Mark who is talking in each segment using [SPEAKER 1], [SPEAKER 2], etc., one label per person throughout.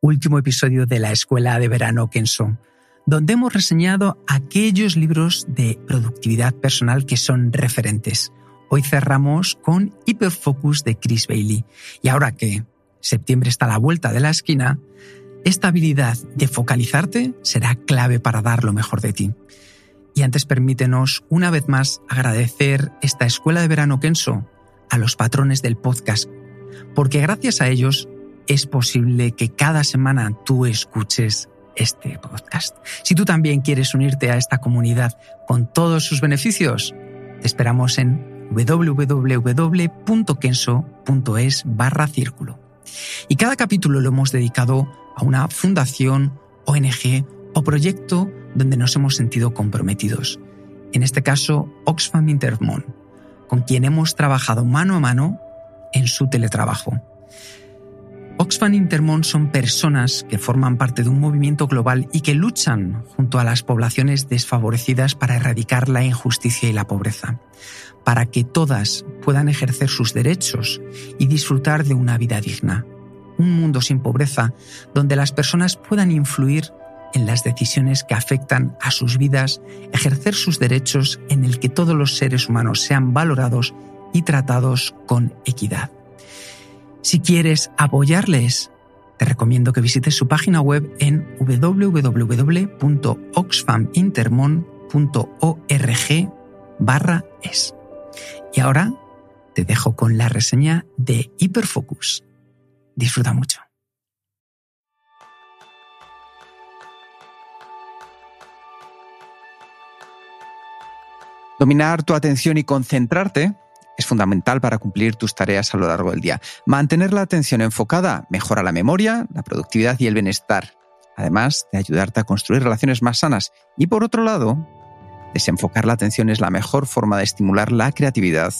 [SPEAKER 1] Último episodio de la Escuela de Verano Kenso, donde hemos reseñado aquellos libros de productividad personal que son referentes. Hoy cerramos con Hyperfocus de Chris Bailey. Y ahora que septiembre está a la vuelta de la esquina, esta habilidad de focalizarte será clave para dar lo mejor de ti. Y antes permítenos una vez más agradecer esta escuela de verano Kenso a los patrones del podcast, porque gracias a ellos es posible que cada semana tú escuches este podcast. Si tú también quieres unirte a esta comunidad con todos sus beneficios, te esperamos en www.kenso.es barra círculo. Y cada capítulo lo hemos dedicado a una fundación, ONG o proyecto donde nos hemos sentido comprometidos. En este caso, Oxfam Intermon, con quien hemos trabajado mano a mano en su teletrabajo. Oxfam Intermon son personas que forman parte de un movimiento global y que luchan junto a las poblaciones desfavorecidas para erradicar la injusticia y la pobreza, para que todas puedan ejercer sus derechos y disfrutar de una vida digna un mundo sin pobreza, donde las personas puedan influir en las decisiones que afectan a sus vidas, ejercer sus derechos en el que todos los seres humanos sean valorados y tratados con equidad. Si quieres apoyarles, te recomiendo que visites su página web en www.oxfamintermon.org barra es. Y ahora te dejo con la reseña de Hyperfocus. Disfruta mucho.
[SPEAKER 2] Dominar tu atención y concentrarte es fundamental para cumplir tus tareas a lo largo del día. Mantener la atención enfocada mejora la memoria, la productividad y el bienestar, además de ayudarte a construir relaciones más sanas. Y por otro lado, desenfocar la atención es la mejor forma de estimular la creatividad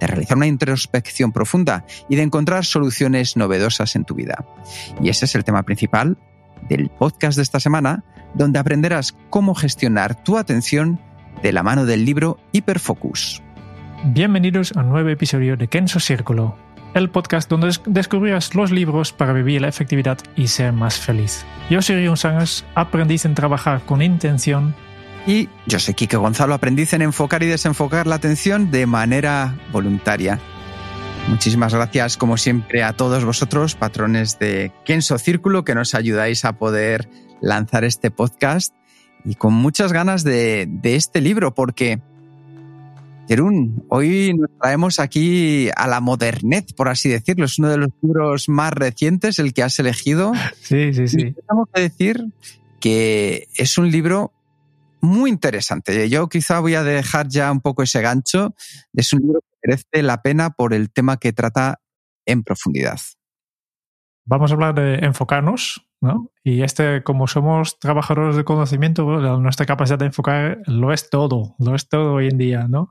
[SPEAKER 2] de realizar una introspección profunda y de encontrar soluciones novedosas en tu vida. Y ese es el tema principal del podcast de esta semana, donde aprenderás cómo gestionar tu atención de la mano del libro Hiperfocus.
[SPEAKER 3] Bienvenidos a un nuevo episodio de Kenso Círculo, el podcast donde descubrirás los libros para vivir la efectividad y ser más feliz. Yo soy Rion Sangers, aprendiz en trabajar con intención
[SPEAKER 2] y yo soy Kike Gonzalo, aprendiz en enfocar y desenfocar la atención de manera voluntaria. Muchísimas gracias, como siempre, a todos vosotros, patrones de Kenso Círculo, que nos ayudáis a poder lanzar este podcast y con muchas ganas de, de este libro, porque, Jerún, hoy nos traemos aquí a la modernez, por así decirlo. Es uno de los libros más recientes, el que has elegido.
[SPEAKER 3] Sí, sí, sí.
[SPEAKER 2] Y tenemos que decir que es un libro muy interesante. Yo quizá voy a dejar ya un poco ese gancho. Es un libro que merece la pena por el tema que trata en profundidad.
[SPEAKER 3] Vamos a hablar de enfocarnos, ¿no? Y este, como somos trabajadores de conocimiento, nuestra capacidad de enfocar lo es todo, lo es todo hoy en día, ¿no?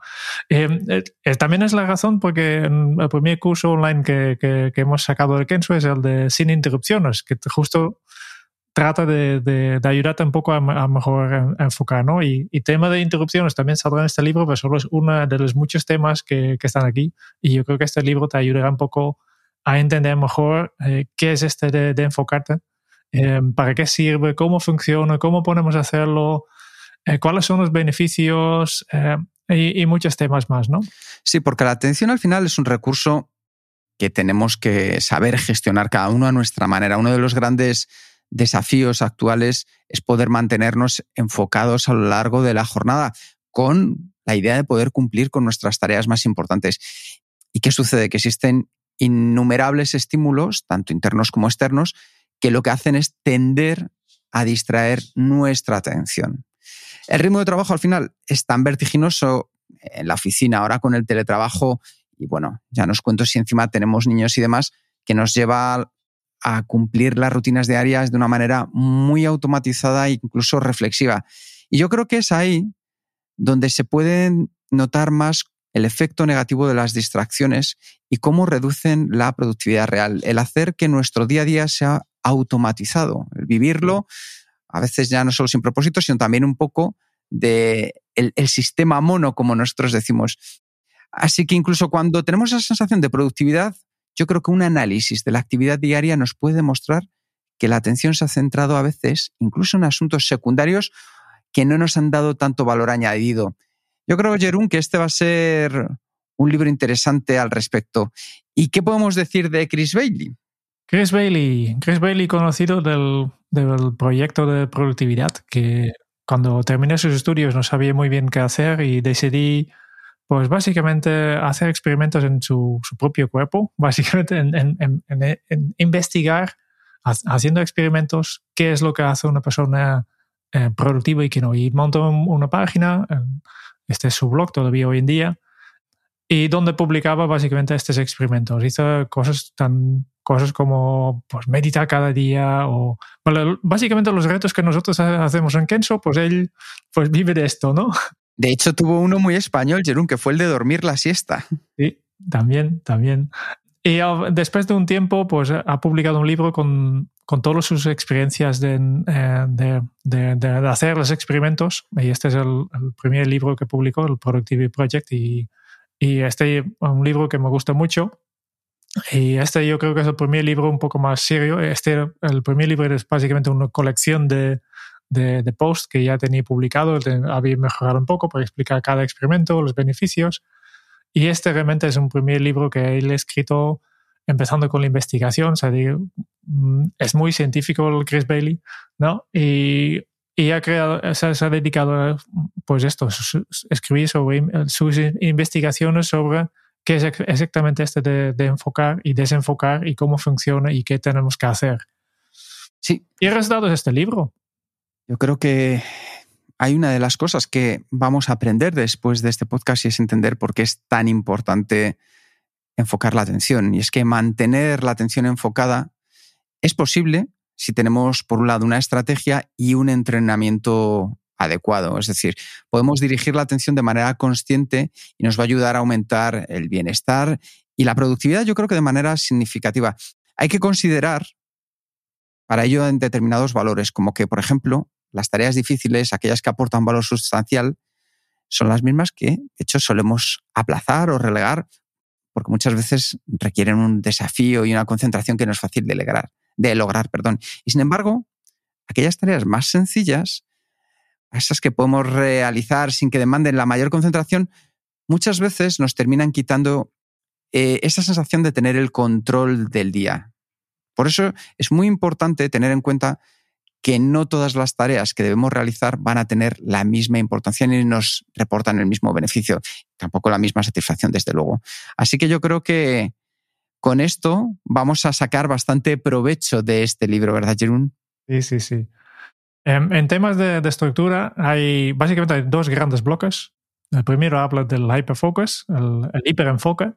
[SPEAKER 3] Eh, eh, también es la razón porque el primer curso online que, que, que hemos sacado de Kenzo es el de Sin Interrupciones, que justo trata de, de, de, ayudarte un poco a, a mejor enfocar, ¿no? Y, y, tema de interrupciones también saldrá en este libro, pero solo es uno de los muchos temas que, que están aquí. Y yo creo que este libro te ayudará un poco a entender mejor eh, qué es este de, de enfocarte, eh, para qué sirve, cómo funciona, cómo podemos hacerlo, eh, cuáles son los beneficios eh, y, y muchos temas más, ¿no?
[SPEAKER 2] Sí, porque la atención al final es un recurso que tenemos que saber gestionar cada uno a nuestra manera. Uno de los grandes desafíos actuales es poder mantenernos enfocados a lo largo de la jornada con la idea de poder cumplir con nuestras tareas más importantes. ¿Y qué sucede? Que existen innumerables estímulos, tanto internos como externos, que lo que hacen es tender a distraer nuestra atención. El ritmo de trabajo al final es tan vertiginoso en la oficina ahora con el teletrabajo y bueno, ya nos cuento si encima tenemos niños y demás, que nos lleva a cumplir las rutinas diarias de una manera muy automatizada e incluso reflexiva. Y yo creo que es ahí donde se puede notar más el efecto negativo de las distracciones y cómo reducen la productividad real. El hacer que nuestro día a día sea automatizado, el vivirlo, a veces ya no solo sin propósito, sino también un poco de el, sistema mono, como nosotros decimos. Así que incluso cuando tenemos esa sensación de productividad, yo creo que un análisis de la actividad diaria nos puede demostrar que la atención se ha centrado a veces incluso en asuntos secundarios que no nos han dado tanto valor añadido. Yo creo, Jerún, que este va a ser un libro interesante al respecto. ¿Y qué podemos decir de Chris Bailey?
[SPEAKER 3] Chris Bailey, Chris Bailey conocido del, del proyecto de productividad, que cuando terminé sus estudios no sabía muy bien qué hacer y decidí pues básicamente hacer experimentos en su, su propio cuerpo, básicamente en, en, en, investigar, haciendo experimentos, qué es lo que hace una persona eh, productiva y qué no. Y montó una página, este es su blog todavía hoy en día, y donde publicaba básicamente estos experimentos. Hizo cosas tan cosas como pues meditar cada día o básicamente los retos que nosotros hacemos en Kenso, pues él pues vive de esto, ¿no?
[SPEAKER 2] De hecho, tuvo uno muy español, Jerón, que fue el de dormir la siesta.
[SPEAKER 3] Sí, también, también. Y después de un tiempo, pues ha publicado un libro con, con todas sus experiencias de, eh, de, de, de, hacer los experimentos. Y este es el, el, primer libro que publicó, el Productivity Project. Y, y este es un libro que me gusta mucho. Y este yo creo que es el primer libro un poco más serio. Este, el primer libro es básicamente una colección de, de, de posts que ya tenía publicado, había mejorado un poco para explicar cada experimento, los beneficios. Y este realmente es un primer libro que él ha escrito empezando con la investigación. O sea, mm, es muy científico el Chris Bailey, ¿no? Y, y ha creado, se, ha dedicado a, pues esto, escribir sobre sus investigaciones sobre qué es exactamente este de, de, enfocar y desenfocar y cómo funciona y qué tenemos que hacer.
[SPEAKER 2] Sí.
[SPEAKER 3] Y el resultado es este libro.
[SPEAKER 2] Yo creo que hay una de las cosas que vamos a aprender después de este podcast y es entender por qué es tan importante enfocar la atención. Y es que mantener la atención enfocada es posible si tenemos, por un lado, una estrategia y un entrenamiento adecuado. Es decir, podemos dirigir la atención de manera consciente y nos va a ayudar a aumentar el bienestar y la productividad, yo creo que de manera significativa. Hay que considerar para ello en determinados valores, como que, por ejemplo, las tareas difíciles, aquellas que aportan valor sustancial, son las mismas que, de hecho, solemos aplazar o relegar, porque muchas veces requieren un desafío y una concentración que no es fácil de lograr. De lograr perdón. Y sin embargo, aquellas tareas más sencillas, esas que podemos realizar sin que demanden la mayor concentración, muchas veces nos terminan quitando eh, esa sensación de tener el control del día. Por eso es muy importante tener en cuenta que no todas las tareas que debemos realizar van a tener la misma importancia ni nos reportan el mismo beneficio, tampoco la misma satisfacción, desde luego. Así que yo creo que con esto vamos a sacar bastante provecho de este libro, ¿verdad, Jerún?
[SPEAKER 3] Sí, sí, sí. En, en temas de, de, estructura hay básicamente hay dos grandes bloques. El primero habla del hyperfocus, el, el hiperenfoque,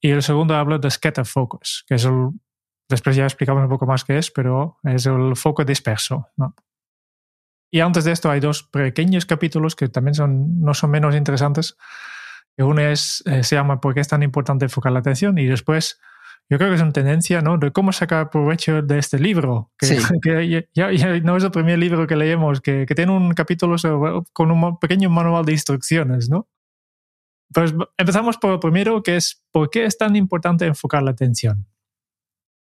[SPEAKER 3] y el segundo habla de scatter focus, que es el Después ya explicamos un poco más qué es, pero es el foco disperso. ¿no? Y antes de esto hay dos pequeños capítulos que también son, no son menos interesantes. Uno es, eh, se llama ¿Por qué es tan importante enfocar la atención? Y después, yo creo que es una tendencia ¿no? de cómo sacar provecho de este libro. Que,
[SPEAKER 2] sí.
[SPEAKER 3] que ya, ya, no es el primer libro que leemos, que, que tiene un capítulo sobre, con un pequeño manual de instrucciones. ¿no? Pues empezamos por el primero, que es ¿por qué es tan importante enfocar la atención?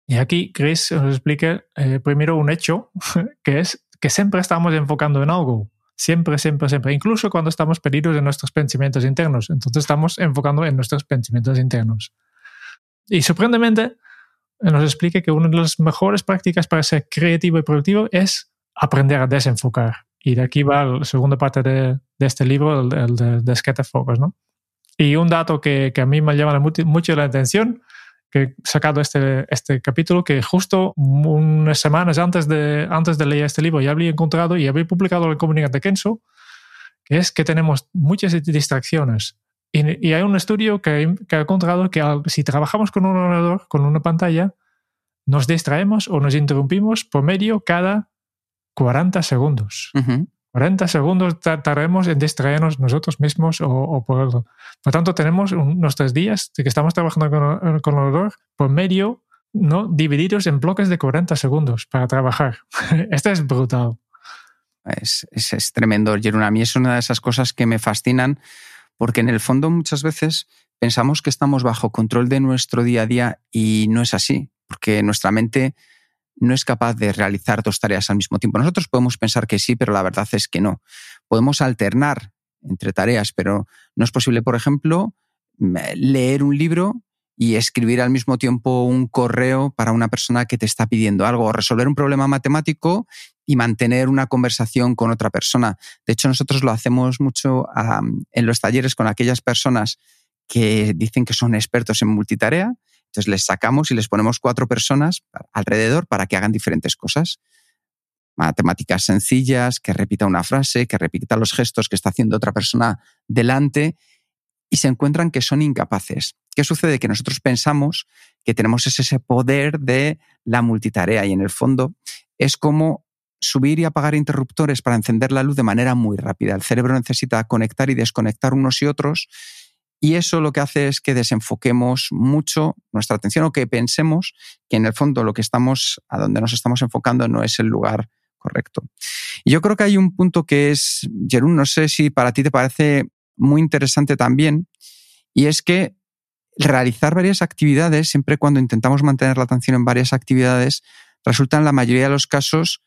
[SPEAKER 3] Y aquí Chris os explica eh, primero un hecho, que es que siempre estamos enfocando en algo. Siempre, siempre, siempre. Incluso cuando estamos perdidos en nuestros pensamientos internos. Entonces estamos enfocando en nuestros pensamientos internos. Y sorprendentemente nos explica que una de las mejores prácticas para ser creativo y productivo es aprender a desenfocar. Y de aquí va la segunda parte de, de este libro, el, el de, de Focus. ¿no? Y un dato que, que a mí me llama mucho la atención que he sacado este, este capítulo que justo unas semanas antes de, antes de leer este libro ya había encontrado y había publicado comunidad de Kenso, que es que tenemos muchas distracciones Y, hay un estudio que, ha encontrado que si trabajamos con un ordenador, con una pantalla, nos distraemos o nos interrumpimos por medio cada 40 segundos. 40 segundos tardaremos en distraernos nosotros mismos o, por Por lo tanto, tenemos nuestros días de que estamos trabajando con, con el ordenador por medio ¿no? divididos en bloques de 40 segundos para trabajar. Esto es brutal.
[SPEAKER 2] Es, es, tremendo, Jerón. A mí es una de esas cosas que me fascinan porque en el fondo muchas veces pensamos que estamos bajo control de nuestro día a día y no es así, porque nuestra mente no es capaz de realizar dos tareas al mismo tiempo. Nosotros podemos pensar que sí, pero la verdad es que no. Podemos alternar entre tareas, pero no es posible, por ejemplo, leer un libro y escribir al mismo tiempo un correo para una persona que te está pidiendo algo, o resolver un problema matemático y mantener una conversación con otra persona. De hecho, nosotros lo hacemos mucho en los talleres con aquellas personas que dicen que son expertos en multitarea. Entonces les sacamos y les ponemos cuatro personas alrededor para que hagan diferentes cosas. Matemáticas sencillas, que repita una frase, que repita los gestos que está haciendo otra persona delante y se encuentran que son incapaces. ¿Qué sucede? Que nosotros pensamos que tenemos ese poder de la multitarea y en el fondo es como subir y apagar interruptores para encender la luz de manera muy rápida. El cerebro necesita conectar y desconectar unos y otros y eso lo que hace es que desenfoquemos mucho nuestra atención o que pensemos que en el fondo lo que estamos, a donde nos estamos enfocando no es el lugar correcto. Y yo creo que hay un punto que es, Jerún, no sé si para ti te parece muy interesante también, y es que realizar varias actividades, siempre cuando intentamos mantener la atención en varias actividades, resulta en la mayoría de los casos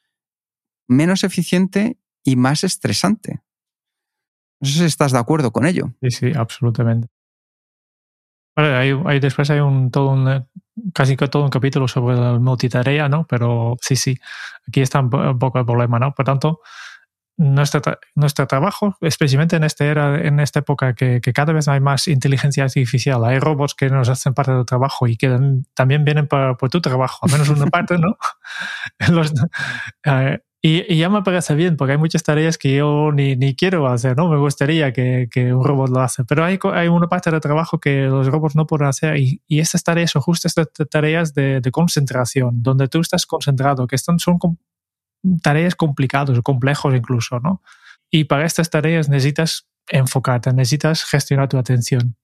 [SPEAKER 2] menos eficiente y más estresante. No sé si estás de acuerdo con ello.
[SPEAKER 3] Sí, sí, absolutamente. hay, después hay un, todo un, casi que todo un capítulo sobre la multitarea, ¿no? Pero sí, sí, aquí está un poco el problema, ¿no? Por tanto, nuestro, nuestro trabajo, especialmente en esta era, en esta época que, cada vez hay más inteligencia artificial, hay robots que nos hacen parte del trabajo y que también vienen por, tu trabajo, al menos una parte, ¿no? Eh, y, ya me parece bien, porque hay muchas tareas que yo ni, ni quiero hacer, ¿no? Me gustaría que, que, un robot lo hace, pero hay, hay una parte del trabajo que los robots no pueden hacer y, y estas tareas son justo estas tareas de, de, concentración, donde tú estás concentrado, que están, son tareas complicadas o complejos incluso, ¿no? Y para estas tareas necesitas enfocarte, necesitas gestionar tu atención.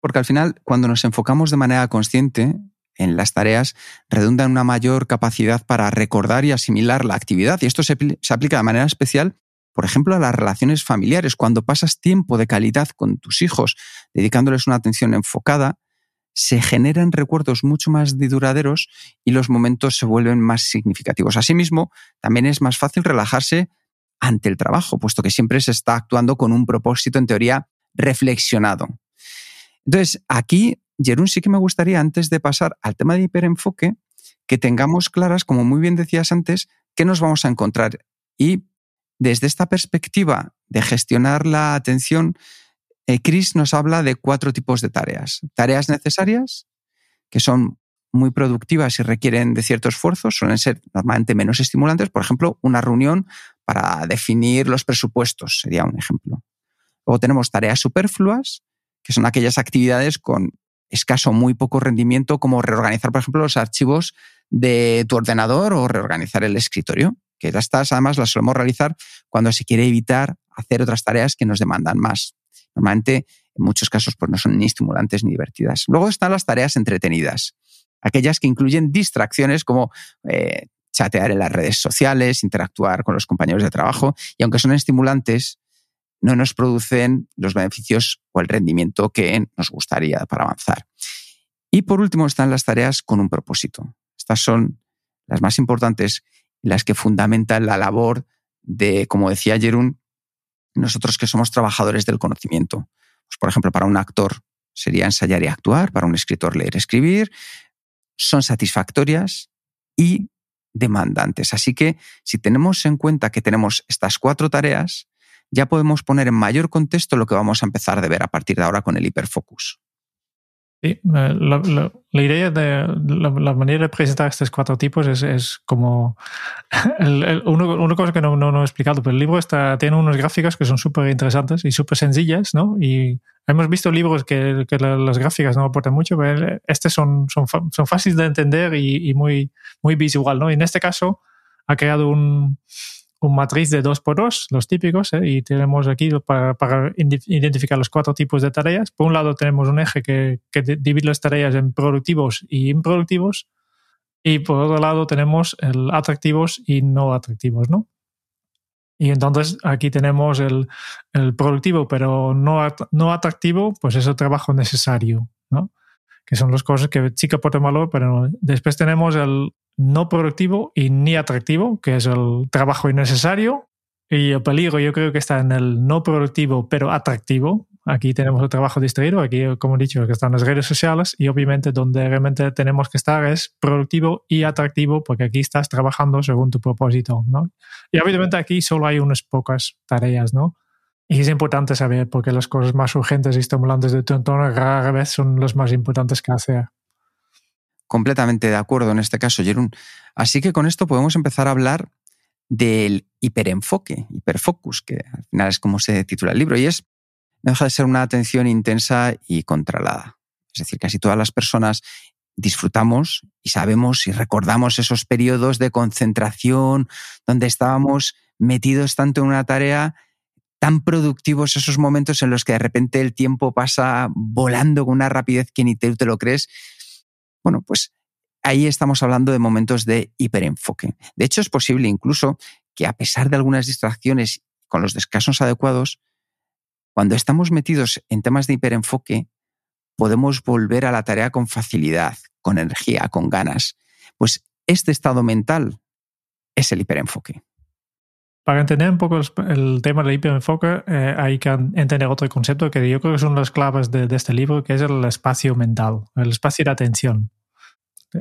[SPEAKER 2] Porque al final, cuando nos enfocamos de manera consciente en las tareas, redunda en una mayor capacidad para recordar y asimilar la actividad. Y esto se, se aplica de manera especial, por ejemplo, a las relaciones familiares. Cuando pasas tiempo de calidad con tus hijos, dedicándoles una atención enfocada, se generan recuerdos mucho más duraderos y los momentos se vuelven más significativos. Asimismo, también es más fácil relajarse ante el trabajo, puesto que siempre se está actuando con un propósito, en teoría, reflexionado. Entonces, aquí, Jerún, sí que me gustaría, antes de pasar al tema de hiperenfoque, que tengamos claras, como muy bien decías antes, qué nos vamos a encontrar. Y desde esta perspectiva de gestionar la atención, eh, Chris nos habla de cuatro tipos de tareas. Tareas necesarias, que son muy productivas y requieren de cierto esfuerzo, suelen ser normalmente menos estimulantes. Por ejemplo, una reunión para definir los presupuestos sería un ejemplo. Luego tenemos tareas superfluas, que son aquellas actividades con escaso muy poco rendimiento, como reorganizar, por ejemplo, los archivos de tu ordenador o reorganizar el escritorio, que estas además las solemos realizar cuando se quiere evitar hacer otras tareas que nos demandan más Normalmente, en muchos casos, pues no son ni estimulantes ni divertidas. Luego están las tareas entretenidas, aquellas que incluyen distracciones como eh, chatear en las redes sociales, interactuar con los compañeros de trabajo, y aunque son estimulantes, no nos producen los beneficios o el rendimiento que nos gustaría para avanzar. Y por último están las tareas con un propósito. Estas son las más importantes las que fundamentan la labor de, como decía Jerún, nosotros que somos trabajadores del conocimiento. Pues, por ejemplo, para un actor sería ensayar y actuar, para un escritor leer escribir. Son satisfactorias y demandantes. Así que si tenemos en cuenta que tenemos estas cuatro tareas, ya podemos poner en mayor contexto lo que vamos a empezar a ver a partir de ahora con el hiperfocus.
[SPEAKER 3] Sí, la, idea de la, manera de presentar estos cuatro tipos es, como una cosa que no, no, he explicado, pero el libro está, tiene unos gráficos que son súper interesantes y súper sencillas, ¿no? Y hemos visto libros que, que las gráficas no aportan mucho, pero estos son, son, son fáciles de entender y, y, muy, muy visual, ¿no? Y en este caso ha creado un, un matriz de 2 por 2 los típicos, ¿eh? y tenemos aquí para, para, identificar los cuatro tipos de tareas. Por un lado tenemos un eje que, que divide las tareas en productivos y improductivos, y por otro lado tenemos el atractivos y no atractivos, ¿no? Y entonces aquí tenemos el, el productivo, pero no, no atractivo, pues es el trabajo necesario, ¿no? Que son las cosas que sí que aportan valor, pero después tenemos el no productivo y ni atractivo, que es el trabajo innecesario. Y el peligro yo creo que está en el no productivo pero atractivo. Aquí tenemos el trabajo distraído, aquí como he dicho que están las redes sociales y obviamente donde realmente tenemos que estar es productivo y atractivo porque aquí estás trabajando según tu propósito, ¿no? Y obviamente aquí solo hay unas pocas tareas, ¿no? Y es importante saber porque las cosas más urgentes y estimulantes de tu entorno rara vez son las más importantes que hacer
[SPEAKER 2] completamente de acuerdo en este caso, Jerún. Así que con esto podemos empezar a hablar del hiperenfoque, hiperfocus, que al final es como se titula el libro, y es, no deja de ser una atención intensa y controlada. Es decir, casi todas las personas disfrutamos y sabemos y recordamos esos periodos de concentración donde estábamos metidos tanto en una tarea tan productivos esos momentos en los que de repente el tiempo pasa volando con una rapidez que ni te, te lo crees bueno, pues ahí estamos hablando de momentos de hiperenfoque. De hecho, es posible incluso que a pesar de algunas distracciones con los descansos adecuados, cuando estamos metidos en temas de hiperenfoque, podemos volver a la tarea con facilidad, con energía, con ganas. Pues este estado mental es el hiperenfoque.
[SPEAKER 3] Para entender un poco el tema del hiperenfoque, eh, hay que entender otro concepto que yo creo que son las claves de, este libro, que es el espacio mental, el espacio de atención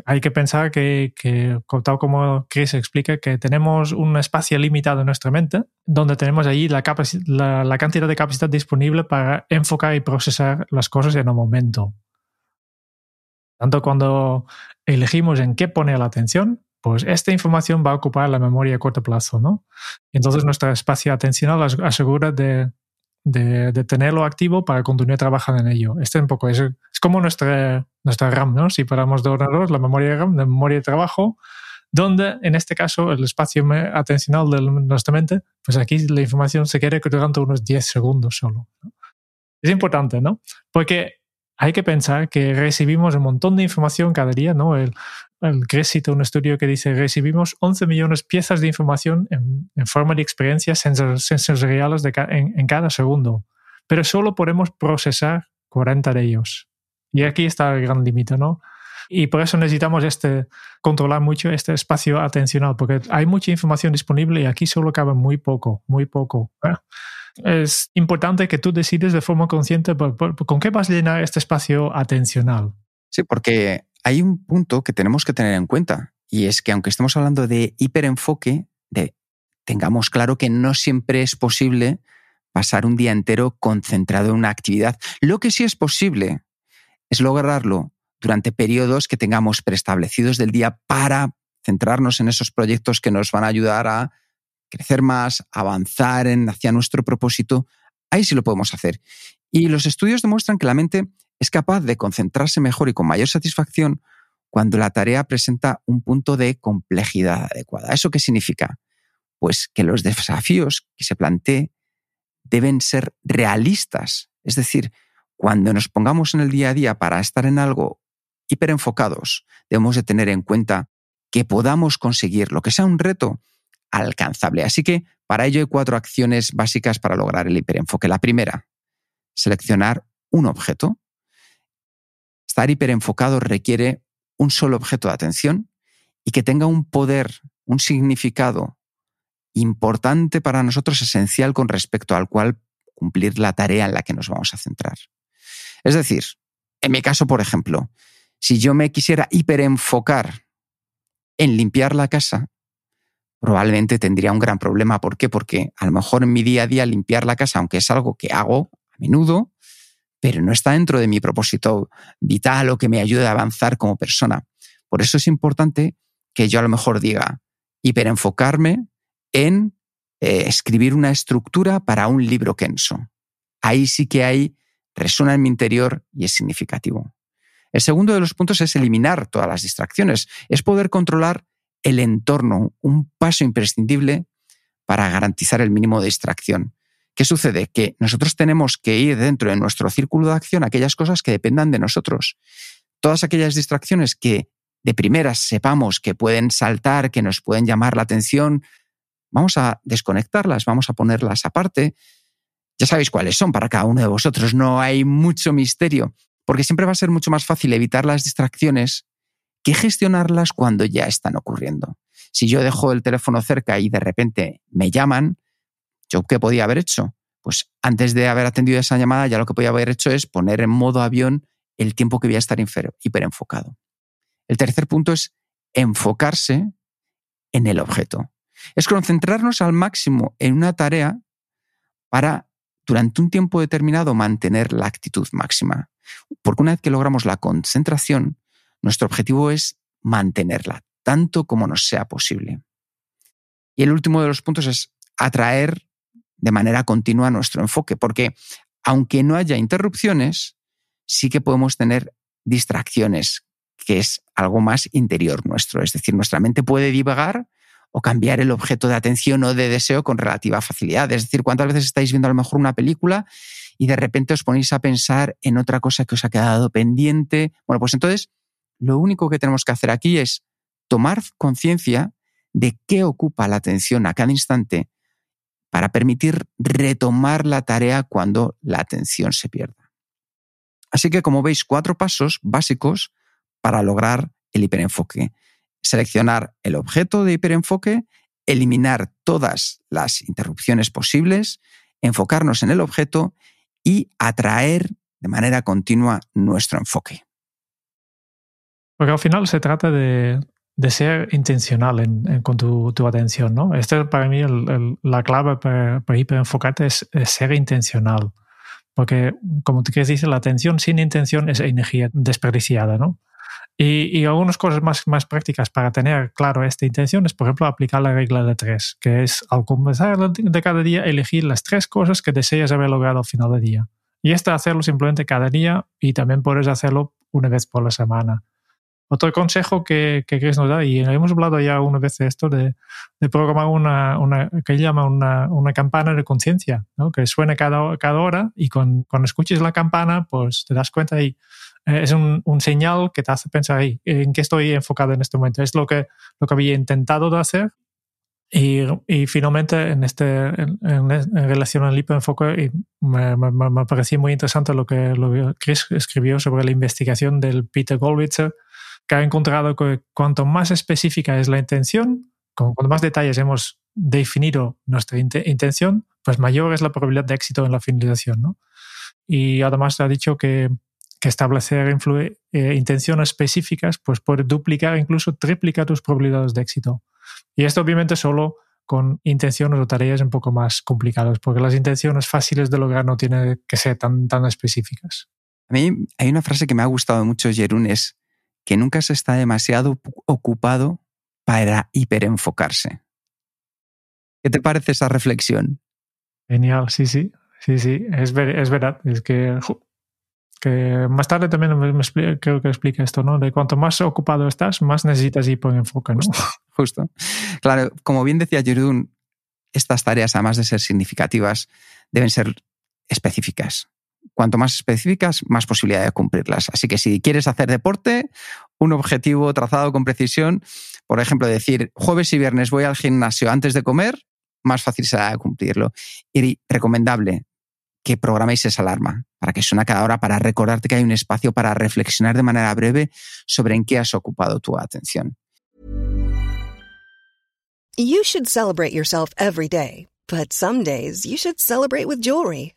[SPEAKER 3] hay que pensar que, tal como Chris explica, que tenemos un espacio limitado en nuestra mente, donde tenemos allí la, la, cantidad de capacidad disponible para enfocar y procesar las cosas en un momento. Tanto cuando elegimos en qué poner la atención, pues esta información va a ocupar la memoria a corto plazo, ¿no? Entonces nuestro espacio atencional asegura de de, tenerlo activo para continuar trabajando en ello. Este un poco es, como nuestra, nuestra RAM, ¿no? Si paramos de ordenador, la memoria de memoria de trabajo, donde en este caso el espacio atencional de nuestra mente, pues aquí la información se queda durante unos 10 segundos solo. Es importante, ¿no? Porque hay que pensar que recibimos un montón de información cada día, ¿no? El cita un estudio que dice recibimos 11 millones de piezas de información en, forma de experiencias sensoriales de en, en, cada segundo, pero solo podemos procesar 40 de ellos. Y aquí está el gran límite, ¿no? Y por eso necesitamos este, controlar mucho este espacio atencional, porque hay mucha información disponible y aquí solo cabe muy poco, muy poco. ¿eh? Es importante que tú decides de forma consciente con qué vas a llenar este espacio atencional.
[SPEAKER 2] Sí, porque hay un punto que tenemos que tener en cuenta y es que aunque estemos hablando de hiperenfoque, de, tengamos claro que no siempre es posible pasar un día entero concentrado en una actividad. Lo que sí es posible es lograrlo durante periodos que tengamos preestablecidos del día para centrarnos en esos proyectos que nos van a ayudar a crecer más, avanzar en, hacia nuestro propósito. Ahí sí lo podemos hacer. Y los estudios demuestran que la mente es capaz de concentrarse mejor y con mayor satisfacción cuando la tarea presenta un punto de complejidad adecuada. ¿Eso qué significa? Pues que los desafíos que se plantee deben ser realistas. Es decir, cuando nos pongamos en el día a día para estar en algo hiperenfocados, debemos de tener en cuenta que podamos conseguir lo que sea un reto alcanzable. Así que para ello hay cuatro acciones básicas para lograr el hiperenfoque. La primera, seleccionar un objeto. Estar hiperenfocado requiere un solo objeto de atención y que tenga un poder, un significado importante para nosotros, esencial con respecto al cual cumplir la tarea en la que nos vamos a centrar. Es decir, en mi caso, por ejemplo, si yo me quisiera hiperenfocar en limpiar la casa, probablemente tendría un gran problema. ¿Por qué? Porque a lo mejor en mi día a día limpiar la casa, aunque es algo que hago a menudo, pero no está dentro de mi propósito vital o que me ayude a avanzar como persona. Por eso es importante que yo a lo mejor diga, hiperenfocarme en eh, escribir una estructura para un libro Kenso. Ahí sí que hay, resuena en mi interior y es significativo. El segundo de los puntos es eliminar todas las distracciones, es poder controlar el entorno, un paso imprescindible para garantizar el mínimo de distracción. ¿Qué sucede? Que nosotros tenemos que ir dentro de nuestro círculo de acción aquellas cosas que dependan de nosotros. Todas aquellas distracciones que de primeras sepamos que pueden saltar, que nos pueden llamar la atención, vamos a desconectarlas, vamos a ponerlas aparte. Ya sabéis cuáles son para cada uno de vosotros, no hay mucho misterio, porque siempre va a ser mucho más fácil evitar las distracciones que gestionarlas cuando ya están ocurriendo. Si yo dejo el teléfono cerca y de repente me llaman, ¿yo qué podía haber hecho? Pues antes de haber atendido esa llamada, ya lo que podía haber hecho es poner en modo avión el tiempo que voy a estar hiperenfocado. El tercer punto es enfocarse en el objeto. Es concentrarnos al máximo en una tarea para, durante un tiempo determinado, mantener la actitud máxima. Porque una vez que logramos la concentración, nuestro objetivo es mantenerla, tanto como nos sea posible. Y el último de los puntos es atraer de manera continua nuestro enfoque, porque aunque no haya interrupciones, sí que podemos tener distracciones que es algo más interior nuestro. Es decir, nuestra mente puede divagar o cambiar el objeto de atención o de deseo con relativa facilidad. Es decir, ¿cuántas veces estáis viendo a lo mejor una película y de repente os ponéis a pensar en otra cosa que os ha quedado pendiente? Bueno, pues entonces lo único que tenemos que hacer aquí es tomar conciencia de qué ocupa la atención a cada instante para permitir retomar la tarea cuando la atención se pierda. Así que, como veis, cuatro pasos básicos para lograr el hiperenfoque. Seleccionar el objeto de hiperenfoque, eliminar todas las interrupciones posibles, enfocarnos en el objeto y atraer de manera continua nuestro enfoque.
[SPEAKER 3] Porque al final se trata de, ser intencional con tu, atención, ¿no? Esta es para mí la clave para, hiperenfocarte es, ser intencional. Porque, como tú quieres decir, la atención sin intención es energía desperdiciada, ¿no? Y, algunas cosas más, más prácticas para tener claro esta intención es, por ejemplo, aplicar la regla de tres, que es al comenzar de cada día elegir las tres cosas que deseas haber logrado al final del día. Y esto hacerlo simplemente cada día y también puedes hacerlo una vez por la semana. Otro consejo que, que Chris nos da, y hemos hablado ya una vez de esto, de, de programar una, una, que llama una, una campana de conciencia, ¿no? que suene cada, cada hora y con, cuando escuches la campana, pues te das cuenta y eh, es un, un, señal que te hace pensar ahí, en qué estoy enfocado en este momento. Es lo que, lo que había intentado de hacer y, y, finalmente, en, este, en, en, relación al hiperenfoque, me, me, me, pareció muy interesante lo que, lo que Chris escribió sobre la investigación del Peter Goldwitzer, que ha encontrado que cuanto más específica es la intención, con, cuanto más detalles hemos definido nuestra intención, pues mayor es la probabilidad de éxito en la finalización. ¿no? Y además ha dicho que, que establecer eh, intenciones específicas pues puede duplicar, incluso triplicar tus probabilidades de éxito. Y esto obviamente solo con intenciones o tareas un poco más complicadas, porque las intenciones fáciles de lograr no tienen que ser tan, tan específicas.
[SPEAKER 2] A mí hay una frase que me ha gustado mucho, Jerún, es que nunca se está demasiado ocupado para hiperenfocarse. ¿Qué te parece esa reflexión?
[SPEAKER 3] Genial, sí, sí, sí, sí, es, es verdad. Es que, que más tarde también me, creo que explica esto, ¿no? De cuanto más ocupado estás, más necesitas hiperenfoque, ¿no?
[SPEAKER 2] Justo, justo. Claro, como bien decía Jerún, estas tareas, además de ser significativas, deben ser específicas cuanto más específicas, más posibilidad de cumplirlas. Así que si quieres hacer deporte, un objetivo trazado con precisión, por ejemplo, decir jueves y viernes voy al gimnasio antes de comer, más fácil será cumplirlo. Y recomendable que programéis esa alarma para que suene cada hora para recordarte que hay un espacio para reflexionar de manera breve sobre en qué has ocupado tu atención.
[SPEAKER 4] You should celebrate yourself every day, but some days you should celebrate with jewelry.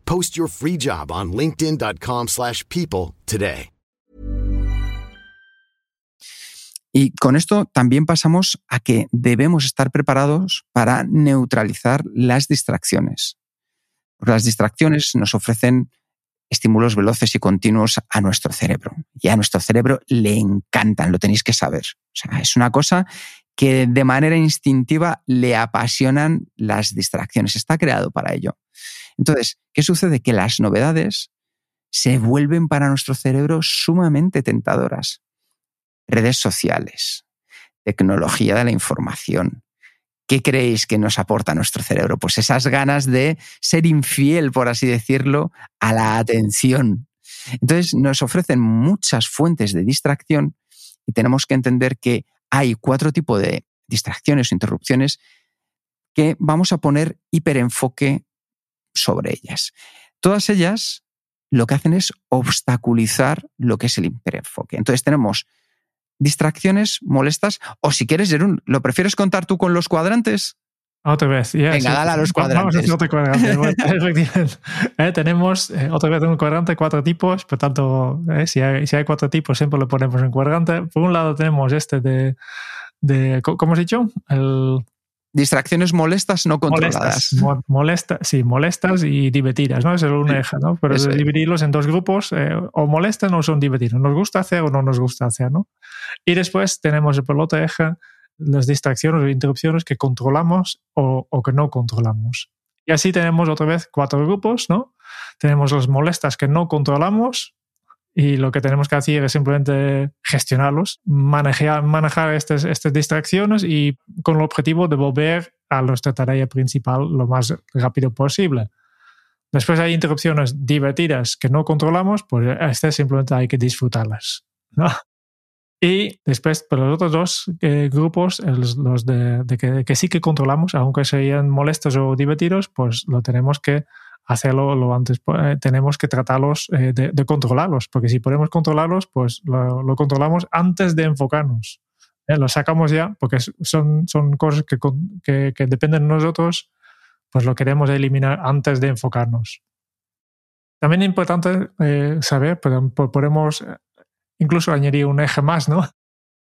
[SPEAKER 5] Post your free job on linkedin.com slash people today.
[SPEAKER 2] Y con esto también pasamos a que debemos estar preparados para neutralizar las distracciones. Las distracciones nos ofrecen estímulos veloces y continuos a nuestro cerebro. Y a nuestro cerebro le encantan, lo tenéis que saber. O sea, es una cosa que de manera instintiva le apasionan las distracciones. Está creado para ello. Entonces, ¿qué sucede? Que las novedades se vuelven para nuestro cerebro sumamente tentadoras. Redes sociales, tecnología de la información, ¿qué creéis que nos aporta nuestro cerebro? Pues esas ganas de ser infiel, por así decirlo, a la atención. Entonces nos ofrecen muchas fuentes de distracción y tenemos que entender que hay cuatro tipos de distracciones o interrupciones que vamos a poner hiperenfoque sobre ellas. Todas ellas lo que hacen es obstaculizar lo que es el hiperenfoque. Entonces tenemos distracciones molestas o si quieres, Jerún, ¿lo prefieres contar tú con los cuadrantes?
[SPEAKER 3] Otra vez,
[SPEAKER 2] Venga, dale a los cuadrantes.
[SPEAKER 3] Vamos a otro cuadrante. eh, tenemos eh, otra vez un cuadrante, cuatro tipos. Por tanto, eh, si, hay, si, hay, cuatro tipos, siempre lo ponemos en cuadrante. Por un lado tenemos este de, de ¿cómo has dicho? El,
[SPEAKER 2] Distracciones molestas no controladas.
[SPEAKER 3] Molestas, molesta, sí, molestas y divertidas, ¿no? Es el un eje, ¿no? Pero es dividirlos en dos grupos, eh, o molestan o son divertidos. Nos gusta hacer o no nos gusta hacer, ¿no? Y después tenemos el otro eje, las distracciones o interrupciones que controlamos o, o, que no controlamos. Y así tenemos otra vez cuatro grupos, ¿no? Tenemos las molestas que no controlamos, y lo que tenemos que hacer es simplemente gestionarlos, manejar, manejar estas, estas distracciones y con el objetivo de volver a nuestra tarea principal lo más rápido posible. Después hay interrupciones divertidas que no controlamos, pues estas simplemente hay que disfrutarlas. ¿no? Y después, para los otros dos eh, grupos, los, de, de que, que, sí que controlamos, aunque sean molestos o divertidos, pues lo tenemos que hacerlo lo antes. Eh, tenemos que tratarlos eh, de, controlarlos, porque si podemos controlarlos, pues lo, controlamos antes de enfocarnos. ¿eh? Lo sacamos ya, porque son, son cosas que, que, dependen de nosotros, pues lo queremos eliminar antes de enfocarnos. También es importante eh, saber, podemos incluso añadir un eje más, ¿no?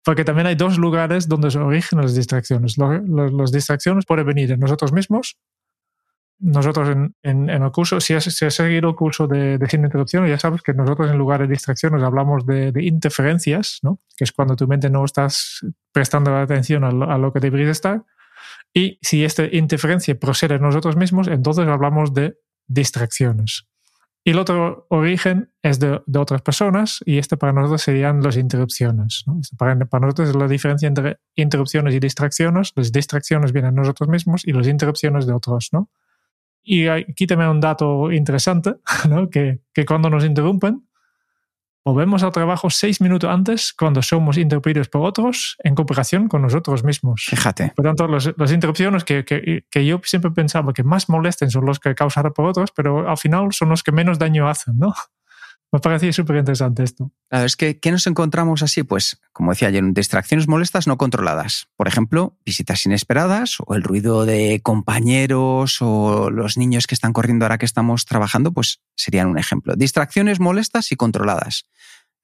[SPEAKER 3] Porque también hay dos lugares donde se originan las distracciones. Las distracciones pueden venir de nosotros mismos nosotros en, en, en, el curso, si has, si has, seguido el curso de, de sin interrupción, ya sabes que nosotros en lugar de distracciones hablamos de, de, interferencias, ¿no? que es cuando tu mente no estás prestando atención a lo, a lo que deberías estar. Y si esta interferencia procede de nosotros mismos, entonces hablamos de distracciones. Y el otro origen es de, de otras personas y este para nosotros serían las interrupciones. ¿no? Este para, para, nosotros es la diferencia entre interrupciones y distracciones. Las distracciones vienen de nosotros mismos y las interrupciones de otros. ¿no? Y aquí también un dato interesante, ¿no? que, que cuando nos interrumpen, volvemos al trabajo seis minutos antes cuando somos interrumpidos por otros en comparación con nosotros mismos.
[SPEAKER 2] Fíjate.
[SPEAKER 3] Por tanto, los, las interrupciones que, que, que, yo siempre pensaba que más molesten son los que causados por otros, pero al final son los que menos daño hacen, ¿no? Me parecía súper interesante esto.
[SPEAKER 2] Claro, es que, ¿qué nos encontramos así? Pues, como decía ayer, distracciones molestas no controladas. Por ejemplo, visitas inesperadas o el ruido de compañeros o los niños que están corriendo ahora que estamos trabajando, pues serían un ejemplo. Distracciones molestas y controladas.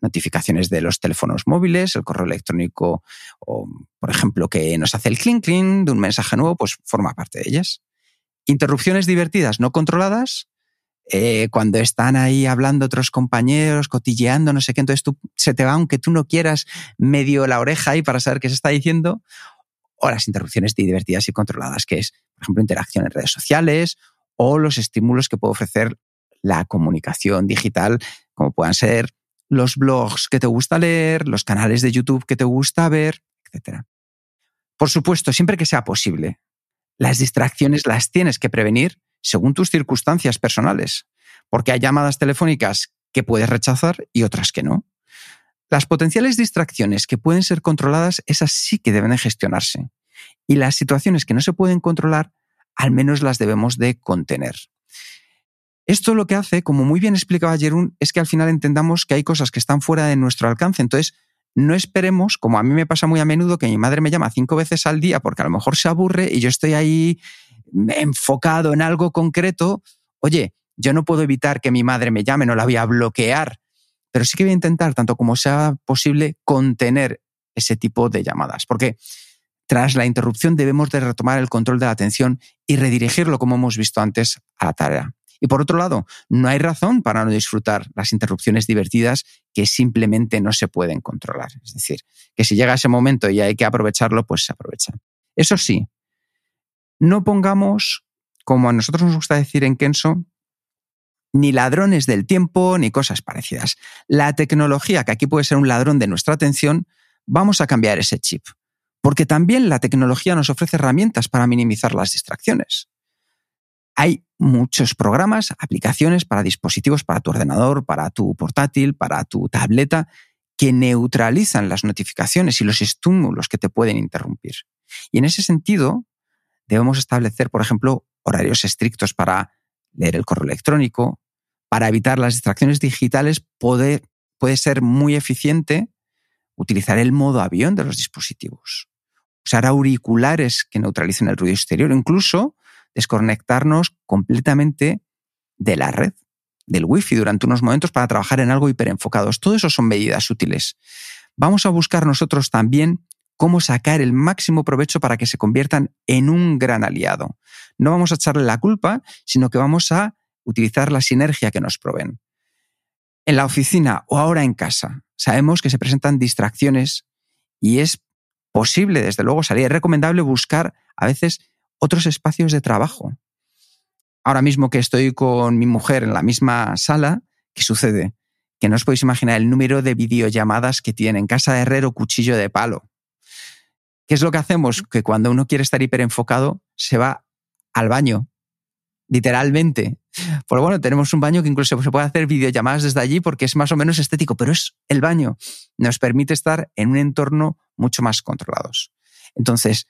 [SPEAKER 2] Notificaciones de los teléfonos móviles, el correo electrónico o, por ejemplo, que nos hace el clink clink de un mensaje nuevo, pues forma parte de ellas. Interrupciones divertidas no controladas, eh, cuando están ahí hablando otros compañeros, cotilleando, no sé qué, entonces tú, se te va, aunque tú no quieras, medio la oreja ahí para saber qué se está diciendo, o las interrupciones divertidas y controladas, que es, por ejemplo, interacción en redes sociales o los estímulos que puede ofrecer la comunicación digital, como puedan ser los blogs que te gusta leer, los canales de YouTube que te gusta ver, etc. Por supuesto, siempre que sea posible, las distracciones las tienes que prevenir según tus circunstancias personales, porque hay llamadas telefónicas que puedes rechazar y otras que no. Las potenciales distracciones que pueden ser controladas, esas sí que deben de gestionarse. Y las situaciones que no se pueden controlar, al menos las debemos de contener. Esto lo que hace, como muy bien explicaba Jerún, es que al final entendamos que hay cosas que están fuera de nuestro alcance. Entonces, no esperemos, como a mí me pasa muy a menudo, que mi madre me llama cinco veces al día porque a lo mejor se aburre y yo estoy ahí enfocado en algo concreto. Oye, yo no puedo evitar que mi madre me llame, no la voy a bloquear, pero sí que voy a intentar, tanto como sea posible, contener ese tipo de llamadas. Porque tras la interrupción debemos de retomar el control de la atención y redirigirlo, como hemos visto antes, a la tarea. Y por otro lado, no hay razón para no disfrutar las interrupciones divertidas que simplemente no se pueden controlar. Es decir, que si llega ese momento y hay que aprovecharlo, pues se aprovecha. Eso sí, no pongamos, como a nosotros nos gusta decir en Kenso, ni ladrones del tiempo ni cosas parecidas. La tecnología, que aquí puede ser un ladrón de nuestra atención, vamos a cambiar ese chip. Porque también la tecnología nos ofrece herramientas para minimizar las distracciones. Hay muchos programas, aplicaciones para dispositivos, para tu ordenador, para tu portátil, para tu tableta, que neutralizan las notificaciones y los estímulos que te pueden interrumpir. Y en ese sentido, debemos establecer, por ejemplo, horarios estrictos para leer el correo electrónico. Para evitar las distracciones digitales puede, ser muy eficiente utilizar el modo avión de los dispositivos. Usar auriculares que neutralicen el ruido exterior. Incluso desconectarnos completamente de la red, del wifi durante unos momentos para trabajar en algo hiperenfocados. Todo eso son medidas útiles. Vamos a buscar nosotros también cómo sacar el máximo provecho para que se conviertan en un gran aliado. No vamos a echarle la culpa, sino que vamos a utilizar la sinergia que nos proveen. En la oficina o ahora en casa, sabemos que se presentan distracciones y es posible, desde luego, salir. Es recomendable buscar a veces otros espacios de trabajo. Ahora mismo que estoy con mi mujer en la misma sala, ¿qué sucede? Que no os podéis imaginar el número de videollamadas que tiene en casa de herrero cuchillo de palo. ¿Qué es lo que hacemos? Que cuando uno quiere estar hiperenfocado, se va al baño, literalmente. Pues bueno, tenemos un baño que incluso se puede hacer videollamadas desde allí porque es más o menos estético, pero es el baño. Nos permite estar en un entorno mucho más controlados. Entonces,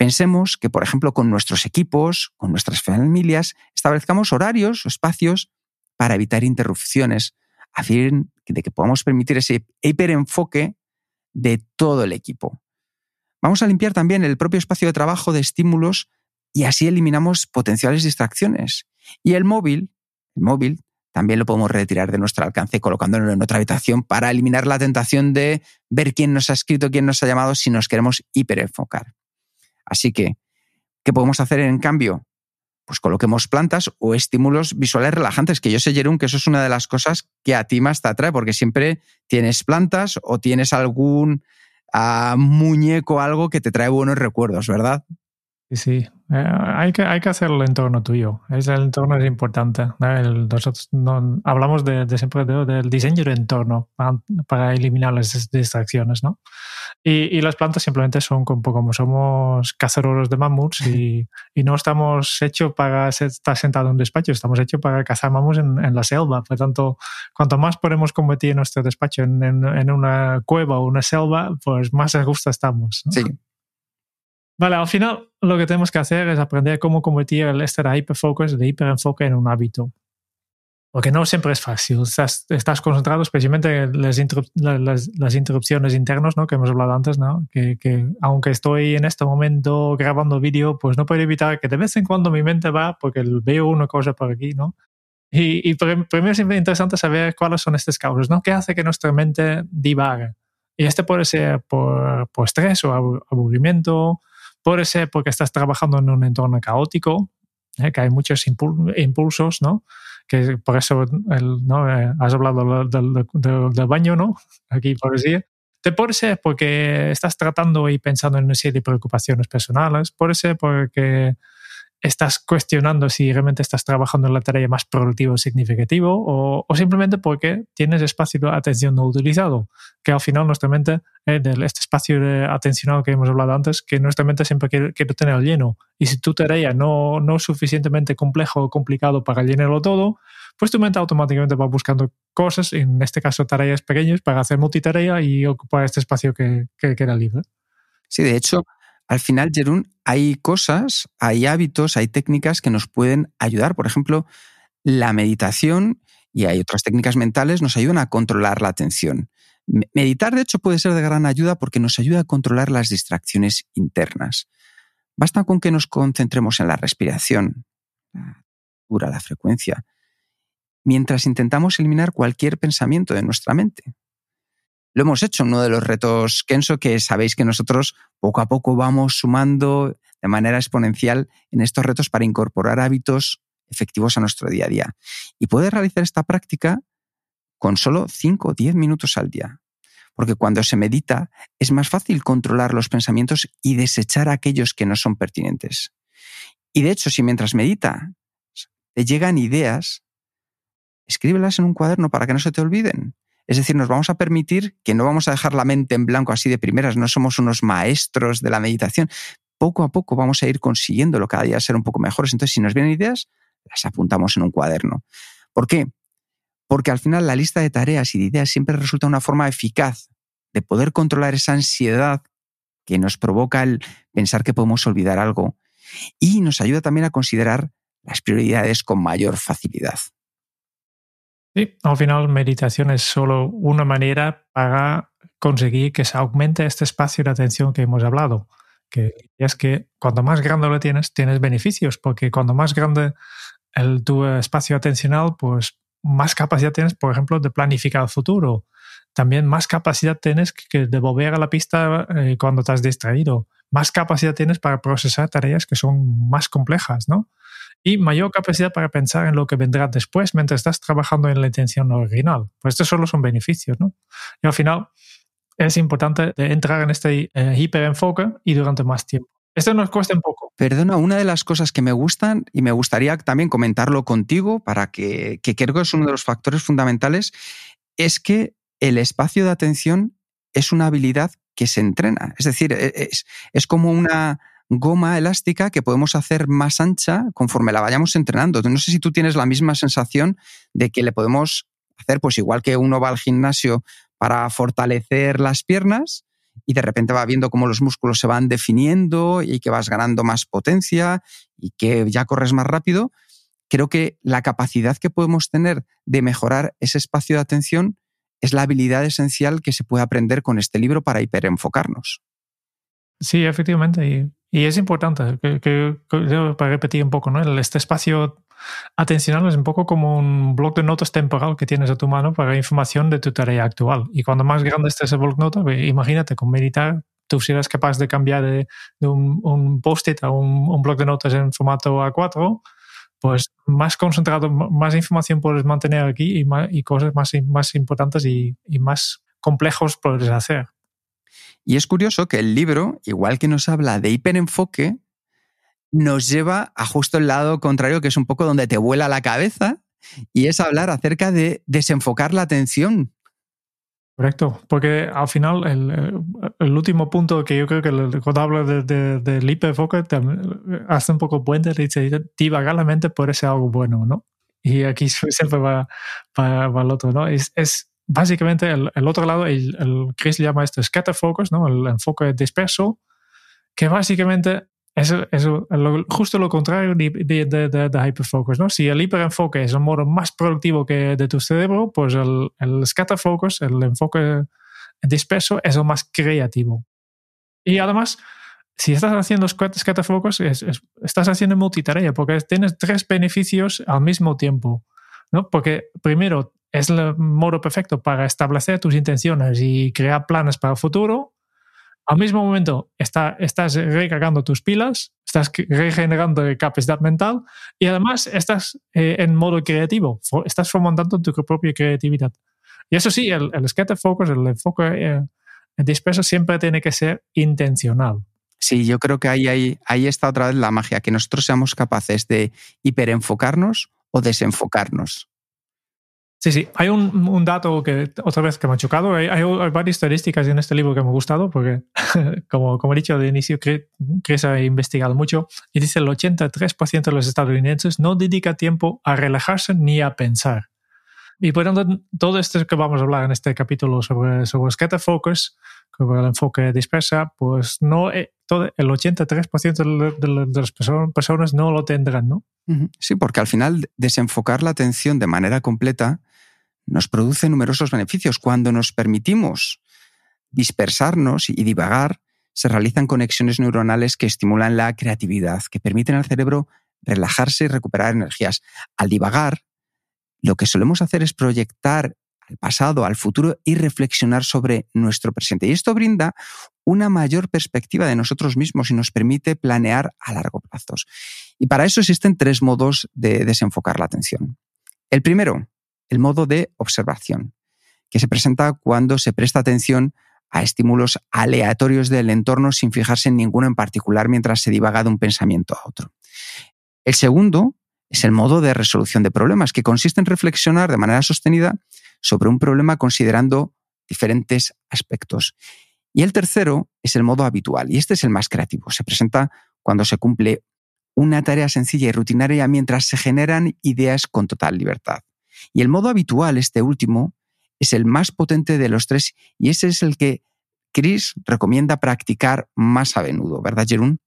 [SPEAKER 2] Pensemos que, por ejemplo, con nuestros equipos, con nuestras familias, establezcamos horarios o espacios para evitar interrupciones, a fin de que podamos permitir ese hiperenfoque de todo el equipo. Vamos a limpiar también el propio espacio de trabajo de estímulos y así eliminamos potenciales distracciones. Y el móvil, el móvil también lo podemos retirar de nuestro alcance colocándolo en otra habitación para eliminar la tentación de ver quién nos ha escrito, quién nos ha llamado si nos queremos hiperenfocar. Así que, ¿qué podemos hacer en cambio? Pues coloquemos plantas o estímulos visuales relajantes, que yo sé, Jerón, que eso es una de las cosas que a ti más te atrae, porque siempre tienes plantas o tienes algún uh, muñeco, algo que te trae buenos recuerdos, ¿verdad?
[SPEAKER 3] Sí, sí. Eh, hay, que, hay que hacer el entorno tuyo. Es el entorno es importante. nosotros no, hablamos de, siempre del diseño del entorno para, eliminar las distracciones, ¿no? Y, y, las plantas simplemente son como, como somos cazadores de mamuts y, y, no estamos hechos para estar sentado en un despacho, estamos hechos para cazar mamuts en, en, la selva. Por tanto, cuanto más podemos convertir nuestro despacho en, en, una cueva o una selva, pues más a gusto estamos.
[SPEAKER 2] Sí.
[SPEAKER 3] Vale, al final lo que tenemos que hacer es aprender cómo convertir el este de hiperfocus, de hiperenfoque en un hábito. Porque no siempre es fácil. Estás, estás concentrado especialmente en las, las, interrupciones internas ¿no? que hemos hablado antes, ¿no? Que, que, aunque estoy en este momento grabando vídeo, pues no puedo evitar que de vez en cuando mi mente va porque veo una cosa por aquí, ¿no? Y, y primero es interesante saber cuáles son estas causas, ¿no? ¿Qué hace que nuestra mente divague? Y este puede ser por, por estrés o aburrimiento, Puede ser porque estás trabajando en un entorno caótico, ¿eh? que hay muchos impulsos, ¿no? Que por eso ¿no? Eh, has hablado del, del, baño, ¿no? Aquí por decir. Te puede ser porque estás tratando y pensando en una serie de preocupaciones personales, puede ser porque estás cuestionando si realmente estás trabajando en la tarea más productiva o significativo o, o, simplemente porque tienes espacio de atención no utilizado, que al final nuestra mente, eh, este espacio de atencional que hemos hablado antes, que nuestra mente siempre quiere, quiere tener lleno. Y si tu tarea no, no es suficientemente complejo o complicado para llenarlo todo, pues tu mente automáticamente va buscando cosas, en este caso tareas pequeñas, para hacer multitarea y ocupar este espacio que, que queda libre.
[SPEAKER 2] Sí, de hecho, al final, Jerún, hay cosas, hay hábitos, hay técnicas que nos pueden ayudar. Por ejemplo, la meditación y hay otras técnicas mentales nos ayudan a controlar la atención. Meditar, de hecho, puede ser de gran ayuda porque nos ayuda a controlar las distracciones internas. Basta con que nos concentremos en la respiración, la la frecuencia, mientras intentamos eliminar cualquier pensamiento de nuestra mente lo hemos hecho, uno de los retos Kenso, que sabéis que nosotros poco a poco vamos sumando de manera exponencial en estos retos para incorporar hábitos efectivos a nuestro día a día. Y puedes realizar esta práctica con solo 5 o 10 minutos al día. Porque cuando se medita es más fácil controlar los pensamientos y desechar aquellos que no son pertinentes. Y de hecho, si mientras medita te llegan ideas, escríbelas en un cuaderno para que no se te olviden. Es decir, nos vamos a permitir que no vamos a dejar la mente en blanco así de primeras, no somos unos maestros de la meditación. Poco a poco vamos a ir consiguiéndolo cada día ser un poco mejores. Entonces, si nos vienen ideas, las apuntamos en un cuaderno. ¿Por qué? Porque al final la lista de tareas y de ideas siempre resulta una forma eficaz de poder controlar esa ansiedad que nos provoca el pensar que podemos olvidar algo y nos ayuda también a considerar las prioridades con mayor facilidad.
[SPEAKER 3] Sí, al final meditación es solo una manera para conseguir que se aumente este espacio de atención que hemos hablado. Que es que cuanto más grande lo tienes, tienes beneficios, porque cuando más grande el, tu espacio atencional, pues más capacidad tienes, por ejemplo, de planificar el futuro. También más capacidad tienes que de volver a la pista eh, cuando estás distraído. Más capacidad tienes para procesar tareas que son más complejas, ¿no? Y mayor capacidad para pensar en lo que vendrá después mientras estás trabajando en la intención original. Pues estos solo son beneficios, ¿no? Y al final es importante entrar en este eh, hiperenfoque y durante más tiempo. Esto nos cuesta un poco.
[SPEAKER 2] Perdona, una de las cosas que me gustan y me gustaría también comentarlo contigo para que, que creo que es uno de los factores fundamentales, es que el espacio de atención es una habilidad que se entrena. Es decir, e, es, es como una, goma elástica que podemos hacer más ancha conforme la vayamos entrenando. No sé si tú tienes la misma sensación de que le podemos hacer, pues igual que uno va al gimnasio para fortalecer las piernas y de repente va viendo cómo los músculos se van definiendo y que vas ganando más potencia y que ya corres más rápido. Creo que la capacidad que podemos tener de mejorar ese espacio de atención es la habilidad esencial que se puede aprender con este libro para hiperenfocarnos.
[SPEAKER 3] Sí, efectivamente. Y es importante, que, para repetir un poco, ¿no? este espacio atencional es un poco como un bloc de notas temporal que tienes a tu mano para información de tu tarea actual. Y cuando más grande esté ese bloc de notas, imagínate, con meditar, tú serás capaz de cambiar de, un, post-it a un, bloc de notas en formato A4, pues más concentrado, más información puedes mantener aquí y, y cosas más, más importantes y, y más complejos puedes hacer.
[SPEAKER 2] Y es curioso que el libro, igual que nos habla de hiperenfoque, nos lleva a justo el lado contrario, que es un poco donde te vuela la cabeza, y es hablar acerca de desenfocar la atención.
[SPEAKER 3] Correcto, porque al final el, último punto que yo creo que cuando hablo del de, de, hiperenfoque hace un poco puente, dice divagar la mente por ese algo bueno, ¿no? Y aquí siempre va, va, el otro, ¿no? Es básicamente el, otro lado, el, el, Chris llama esto scatter focus, ¿no? el enfoque disperso, que básicamente es, es justo lo contrario de, de, de, de, hyperfocus. ¿no? Si el hiperenfoque es el modo más productivo que de tu cerebro, pues el, el scatter focus, el enfoque disperso, es el más creativo. Y además, si estás haciendo scatter focus, es, estás haciendo multitarea, porque tienes tres beneficios al mismo tiempo. ¿no? Porque primero es el modo perfecto para establecer tus intenciones y crear planes para el futuro. Al mismo momento está, estás recargando tus pilas, estás regenerando capacidad mental y además estás eh, en modo creativo, estás fomentando tu propia creatividad. Y eso sí, el, el focus, el enfoque eh, disperso siempre tiene que ser intencional.
[SPEAKER 2] Sí, yo creo que ahí está otra vez la magia, que nosotros seamos capaces de hiperenfocarnos o desenfocarnos.
[SPEAKER 3] Sí, sí. Hay un, un, dato que otra vez que me ha chocado. Hay, hay, varias estadísticas en este libro que me ha gustado porque, como, como he dicho de inicio, Chris ha investigado mucho y dice el 83% de los estadounidenses no dedica tiempo a relajarse ni a pensar. Y por tanto, todo esto que vamos a hablar en este capítulo sobre, sobre scatter focus, sobre el enfoque dispersa, pues no, eh, todo, el 83% de, de, de, las personas no lo tendrán, ¿no?
[SPEAKER 2] Sí, porque al final desenfocar la atención de manera completa nos produce numerosos beneficios. Cuando nos permitimos dispersarnos y divagar, se realizan conexiones neuronales que estimulan la creatividad, que permiten al cerebro relajarse y recuperar energías. Al divagar, lo que solemos hacer es proyectar al pasado, al futuro y reflexionar sobre nuestro presente. Y esto brinda una mayor perspectiva de nosotros mismos y nos permite planear a largo plazo. Y para eso existen tres modos de desenfocar la atención. El primero, el modo de observación, que se presenta cuando se presta atención a estímulos aleatorios del entorno sin fijarse en ninguno en particular mientras se divaga de un pensamiento a otro. El segundo es el modo de resolución de problemas, que consiste en reflexionar de manera sostenida sobre un problema considerando diferentes aspectos. Y el tercero es el modo habitual, y este es el más creativo. Se presenta cuando se cumple una tarea sencilla y rutinaria mientras se generan ideas con total libertad. Y el modo habitual, este último, es el más potente de los tres y ese es el que Chris recomienda practicar más a menudo, ¿verdad, Jerún?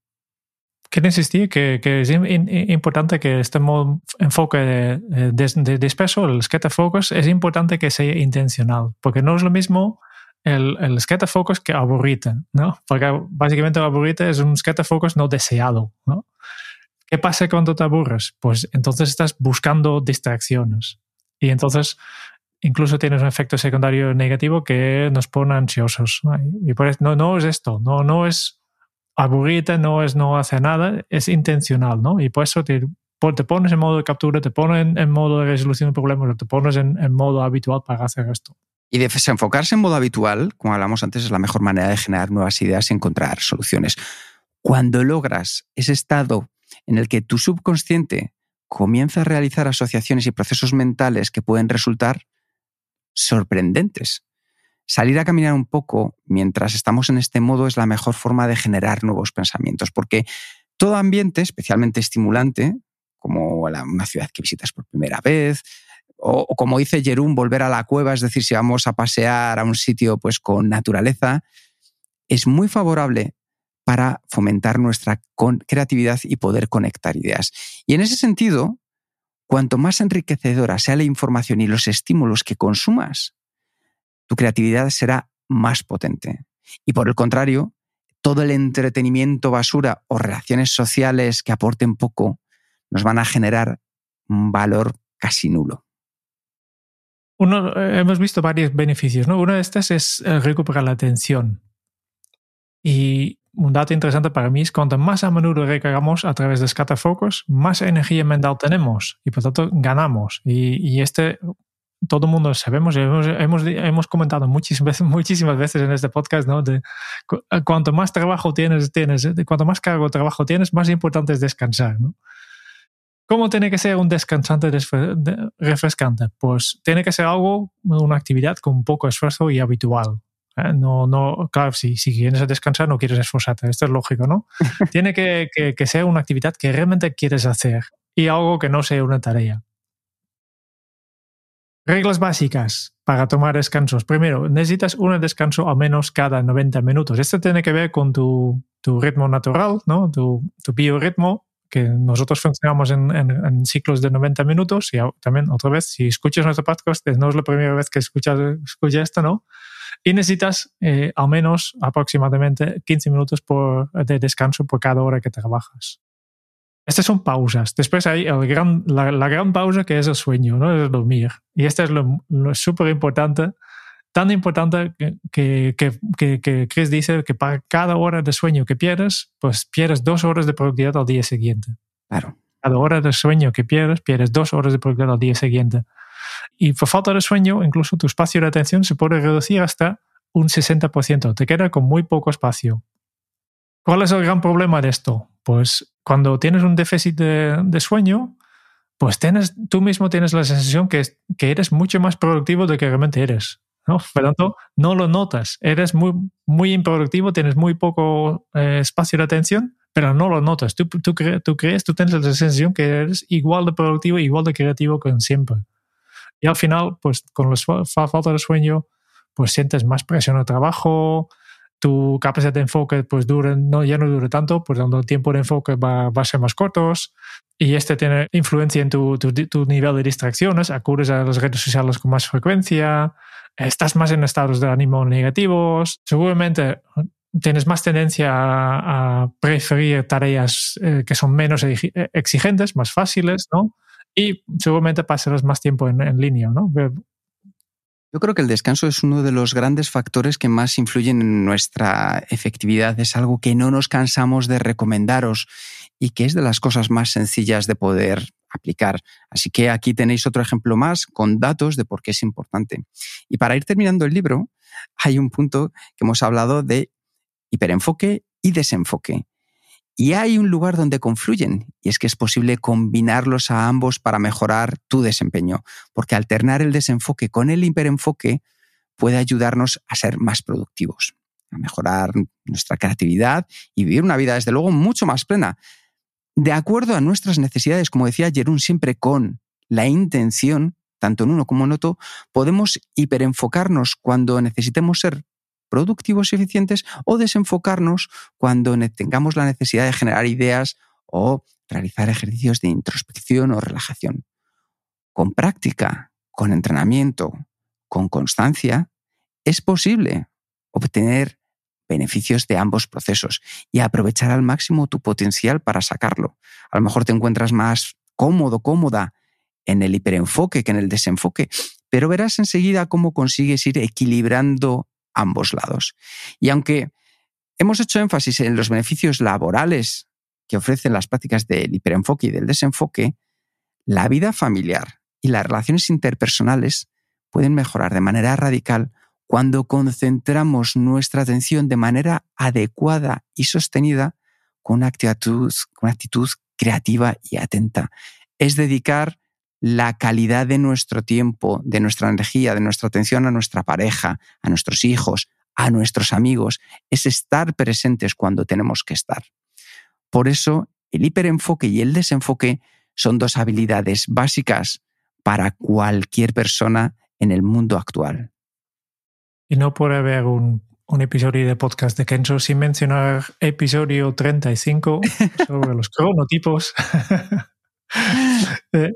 [SPEAKER 3] Quiero insistir que, es importante que este enfoque de, de, de disperso, el scatter focus, es importante que sea intencional, porque no es lo mismo el, el scatter focus que aburrite, ¿no? Porque básicamente el aburrite es un scatter focus no deseado, ¿no? ¿Qué pasa cuando te aburres? Pues entonces estás buscando distracciones. Y entonces incluso tienes un efecto secundario negativo que nos pone ansiosos. Y por eso no, no es esto, no, no es aburrirte, no es no hacer nada, es intencional, ¿no? Y por eso te, te pones en modo de captura, te pones en, modo de resolución de problemas, te pones en, en modo habitual para hacer esto.
[SPEAKER 2] Y desenfocarse en modo habitual, como hablamos antes, es la mejor manera de generar nuevas ideas y encontrar soluciones. Cuando logras ese estado en el que tu subconsciente comienza a realizar asociaciones y procesos mentales que pueden resultar sorprendentes. Salir a caminar un poco mientras estamos en este modo es la mejor forma de generar nuevos pensamientos, porque todo ambiente, especialmente estimulante, como una ciudad que visitas por primera vez, o, como dice Jerún, volver a la cueva, es decir, si vamos a pasear a un sitio pues, con naturaleza, es muy favorable para fomentar nuestra creatividad y poder conectar ideas. Y en ese sentido, cuanto más enriquecedora sea la información y los estímulos que consumas, tu creatividad será más potente. Y por el contrario, todo el entretenimiento basura o relaciones sociales que aporten poco nos van a generar un valor casi nulo.
[SPEAKER 3] Eh, hemos visto varios beneficios. ¿no? Uno de estos es recuperar la atención. Y un dato interesante para mí es cuanto más a menudo recargamos a través de scatter focus, más energía mental tenemos y por tanto ganamos. Y, este, todo el mundo sabemos, hemos, hemos, hemos, comentado muchísimas veces, muchísimas veces en este podcast, ¿no? De, cuanto más trabajo tienes, tienes, cuanto más cargo de trabajo tienes, más importante es descansar. ¿Cómo tiene que ser un descansante refrescante? Pues tiene que ser algo, una actividad con poco esfuerzo y habitual. ¿Eh? No, no, claro, si, si quieres descansar no quieres esforzarte, esto es lógico, ¿no? Tiene que, que, que ser una actividad que realmente quieres hacer y algo que no sea una tarea. Reglas básicas para tomar descansos. Primero, necesitas un descanso al menos cada 90 minutos. Esto tiene que ver con tu, tu ritmo natural, ¿no? tu, tu biorritmo, que nosotros funcionamos en, en, en, ciclos de 90 minutos. Y también, otra vez, si escuchas nuestro podcast, no es la primera vez que escuchas, escuchas esto, ¿no? Y necesitas eh, al menos aproximadamente 15 minutos por, de descanso por cada hora que trabajas. Estas son pausas. Después hay el gran, la, la, gran pausa que es el sueño, ¿no? es dormir. Y esto es lo, lo súper importante, tan importante que, que, que, que, Chris dice que para cada hora de sueño que pierdes, pues pierdes dos horas de productividad al día siguiente.
[SPEAKER 2] Claro.
[SPEAKER 3] Cada hora de sueño que pierdes, pierdes dos horas de productividad al día siguiente. Y por falta de sueño, incluso tu espacio de atención se puede reducir hasta un 60%. Te queda con muy poco espacio. ¿Cuál es el gran problema de esto? Pues cuando tienes un déficit de, sueño, pues tienes, tú mismo tienes la sensación que, que eres mucho más productivo de que realmente eres. Por lo tanto, no lo notas. Eres muy, muy improductivo, tienes muy poco eh, espacio de atención, pero no lo notas. Tú, tú, tú crees, tú tienes la sensación que eres igual de productivo, igual de creativo que siempre. Y al final, pues con la falta de sueño, pues sientes más presión al trabajo, tu capacidad de enfoque pues dure, no, ya no dure tanto, pues dando tiempo de enfoque va, va, a ser más cortos y este tiene influencia en tu, tu, tu, nivel de distracciones, acudes a las redes sociales con más frecuencia, estás más en estados de ánimo negativos, seguramente tienes más tendencia a, preferir tareas eh, que son menos exigentes, más fáciles, ¿no? Y seguramente pasarás más tiempo en, línea, ¿no?
[SPEAKER 2] Yo creo que el descanso es uno de los grandes factores que más influyen en nuestra efectividad. Es algo que no nos cansamos de recomendaros y que es de las cosas más sencillas de poder aplicar. Así que aquí tenéis otro ejemplo más con datos de por qué es importante. Y para ir terminando el libro, hay un punto que hemos hablado de hiperenfoque y desenfoque. Y hay un lugar donde confluyen, y es que es posible combinarlos a ambos para mejorar tu desempeño, porque alternar el desenfoque con el hiperenfoque puede ayudarnos a ser más productivos, a mejorar nuestra creatividad y vivir una vida, desde luego, mucho más plena, de acuerdo a nuestras necesidades, como decía Jerún, siempre con la intención, tanto en uno como en otro, podemos hiperenfocarnos cuando necesitemos ser productivos y eficientes o desenfocarnos cuando tengamos la necesidad de generar ideas o realizar ejercicios de introspección o relajación. Con práctica, con entrenamiento, con constancia, es posible obtener beneficios de ambos procesos y aprovechar al máximo tu potencial para sacarlo. A lo mejor te encuentras más cómodo, cómoda en el hiperenfoque que en el desenfoque, pero verás enseguida cómo consigues ir equilibrando ambos lados. Y aunque hemos hecho énfasis en los beneficios laborales que ofrecen las prácticas del hiperenfoque y del desenfoque, la vida familiar y las relaciones interpersonales pueden mejorar de manera radical cuando concentramos nuestra atención de manera adecuada y sostenida con una actitud, una actitud creativa y atenta. Es dedicar la calidad de nuestro tiempo, de nuestra energía, de nuestra atención a nuestra pareja, a nuestros hijos, a nuestros amigos, es estar presentes cuando tenemos que estar. Por eso, el hiperenfoque y el desenfoque son dos habilidades básicas para cualquier persona en el mundo actual.
[SPEAKER 3] Y no puede haber un, episodio de podcast de Kenzo sin mencionar episodio 35 sobre los cronotipos. Eh,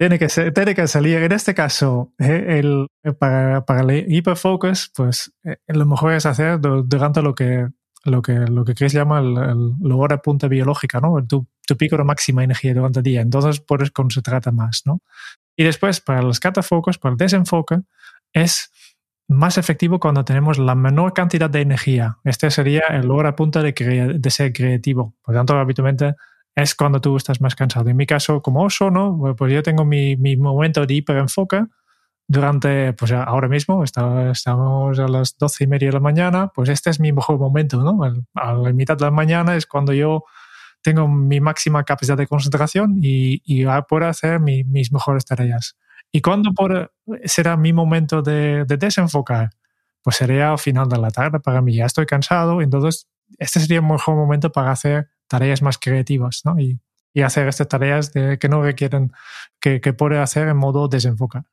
[SPEAKER 3] tiene que, tiene que salir. En este caso, eh, el, para, para el hiperfocus, pues eh, lo mejor es hacer durante lo que, lo que, lo que Chris llama el, la hora punta biológica, ¿no? Tu, tu, pico de máxima energía durante el día. Entonces puedes concentrarte más, ¿no? Y después, para los catafocos, para el desenfoque, es más efectivo cuando tenemos la menor cantidad de energía. Este sería el hora punta de, de ser creativo. Por lo tanto, habitualmente es cuando tú estás más cansado. En mi caso, como oso, ¿no? Pues yo tengo mi, mi momento de hiperenfoque durante, pues ahora mismo, estamos a las doce y media de la mañana, pues este es mi mejor momento, ¿no? A la mitad de la mañana es cuando yo tengo mi máxima capacidad de concentración y, y puedo hacer mis mejores tareas. ¿Y cuándo será mi momento de, de, desenfocar? Pues sería al final de la tarde para mí. Ya estoy cansado, entonces este sería el mejor momento para hacer tareas más creativas ¿no? y, y, hacer estas tareas de, que no requieren, que, que puede hacer en modo desenfocar.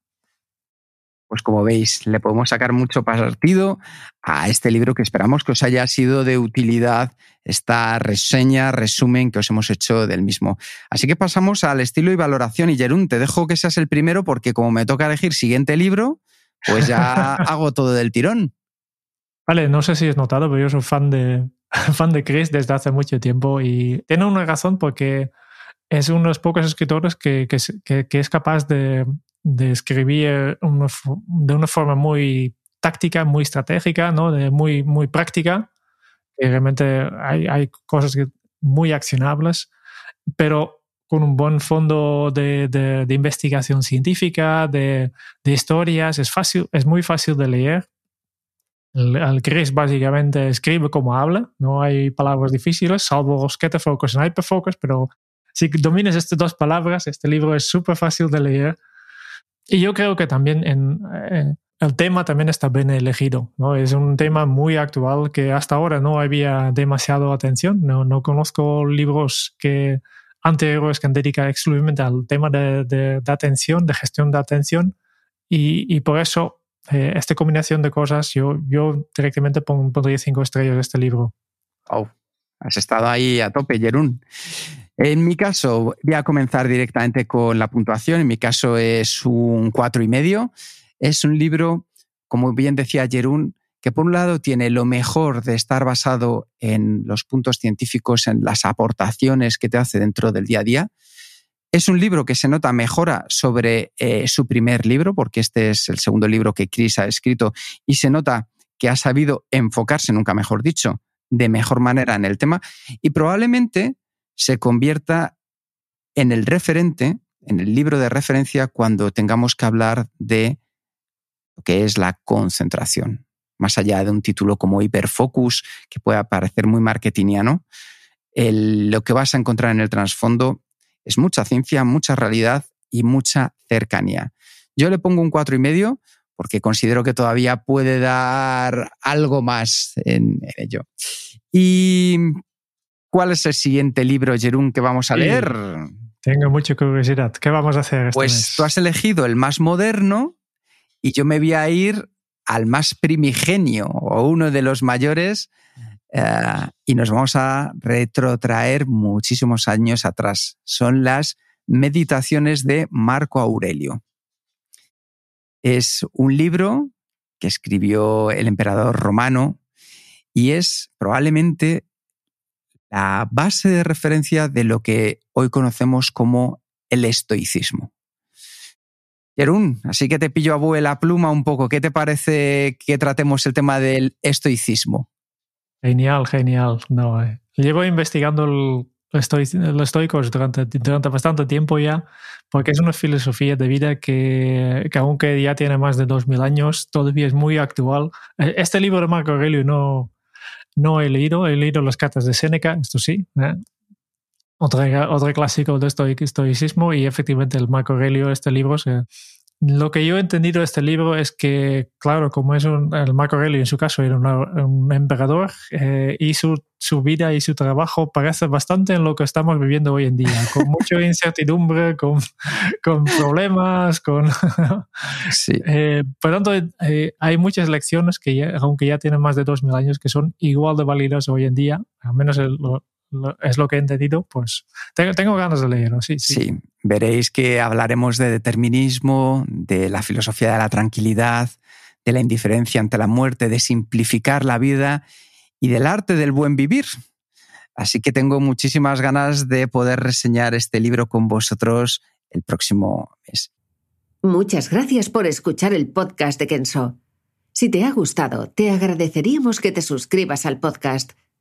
[SPEAKER 2] Pues como veis, le podemos sacar mucho partido a este libro que esperamos que os haya sido de utilidad esta reseña, resumen que os hemos hecho del mismo. Así que pasamos al estilo y valoración. Y Jerún, te dejo que seas el primero porque como me toca elegir siguiente libro, pues ya hago todo del tirón.
[SPEAKER 3] Vale, no sé si has notado, pero yo soy fan de, fan de Chris desde hace mucho tiempo y tiene una razón porque es uno de los pocos escritores que, que, es capaz de, escribir de una forma muy táctica, muy estratégica, ¿no? de muy, muy práctica. Realmente hay, hay cosas muy accionables, pero con un buen fondo de, de, de investigación científica, de, de, historias, es, fácil, es muy fácil de leer el Chris básicamente escribe como habla, no hay palabras difíciles, salvo focus y hyperfocus, pero si dominas estas dos palabras, este libro es súper fácil de leer. Y yo creo que también en, eh, el tema también está bien elegido, ¿no? Es un tema muy actual que hasta ahora no había demasiado atención, no, no conozco libros que anteriores que dedican exclusivamente al tema de, de, atención, de gestión de atención, y, y por eso eh, esta combinación de cosas, yo, yo directamente pondría cinco estrellas a este libro.
[SPEAKER 2] Has estado ahí a tope, Jerún. En mi caso, voy a comenzar directamente con la puntuación. En mi caso es un cuatro y medio. Es un libro, como bien decía Jerún, que por un lado tiene lo mejor de estar basado en los puntos científicos, en las aportaciones que te hace dentro del día a día, es un libro que se nota mejora sobre eh, su primer libro, porque este es el segundo libro que Chris ha escrito, y se nota que ha sabido enfocarse, nunca mejor dicho, de mejor manera en el tema, y probablemente se convierta en el referente, en el libro de referencia, cuando tengamos que hablar de lo que es la concentración. Más allá de un título como Hiperfocus, que pueda parecer muy marketingiano, lo que vas a encontrar en el trasfondo es mucha ciencia, mucha realidad y mucha cercanía. Yo le pongo un cuatro y medio porque considero que todavía puede dar algo más en, ello. ¿Y cuál es el siguiente libro, Jerún, que vamos a leer?
[SPEAKER 3] tengo mucha curiosidad. ¿Qué vamos a hacer? Este
[SPEAKER 2] pues tú has elegido el más moderno y yo me voy a ir al más primigenio o uno de los mayores eh, y nos vamos a retrotraer muchísimos años atrás. Son las meditaciones de Marco Aurelio. Es un libro que escribió el emperador romano y es probablemente la base de referencia de lo que hoy conocemos como el estoicismo. Jerún, así que te pillo a vuela pluma un poco. ¿Qué te parece que tratemos el tema del estoicismo?
[SPEAKER 3] Genial, genial. No, eh. Llevo investigando los estoicos durante, durante bastante tiempo ya, porque es una filosofía de vida que, que, aunque ya tiene más de 2000 años, todavía es muy actual. Eh, este libro de Marco Aurelio no, no he leído, he leído las cartas de Séneca, esto sí. ¿eh? Otro, otro clásico de estoicismo y efectivamente el Marco Aurelio, este libro se, lo que yo he entendido de este libro es que, claro, como es un, el Marco Aurelio en su caso era un emperador eh, y su, su, vida y su trabajo parece bastante en lo que estamos viviendo hoy en día, con mucha incertidumbre, con, con problemas, con...
[SPEAKER 2] sí.
[SPEAKER 3] Eh, por tanto, eh, hay muchas lecciones que, aunque ya tienen más de 2.000 años, que son igual de válidas hoy en día, al menos el, es lo que he entendido, pues tengo, ganas de leerlo, sí,
[SPEAKER 2] sí. veréis que hablaremos de determinismo, de la filosofía de la tranquilidad, de la indiferencia ante la muerte, de simplificar la vida y del arte del buen vivir. Así que tengo muchísimas ganas de poder reseñar este libro con vosotros el próximo mes.
[SPEAKER 6] Muchas gracias por escuchar el podcast de Kenso. Si te ha gustado, te agradeceríamos que te suscribas al podcast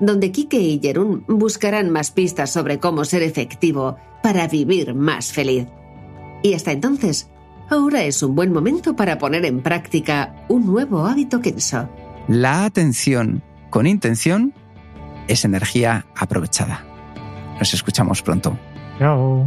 [SPEAKER 6] donde Kike y Jerún buscarán más pistas sobre cómo ser efectivo para vivir más feliz. Y hasta entonces, ahora es un buen momento para poner en práctica un nuevo hábito Kenso.
[SPEAKER 2] La atención con intención es energía aprovechada. Nos escuchamos pronto.
[SPEAKER 3] Chao.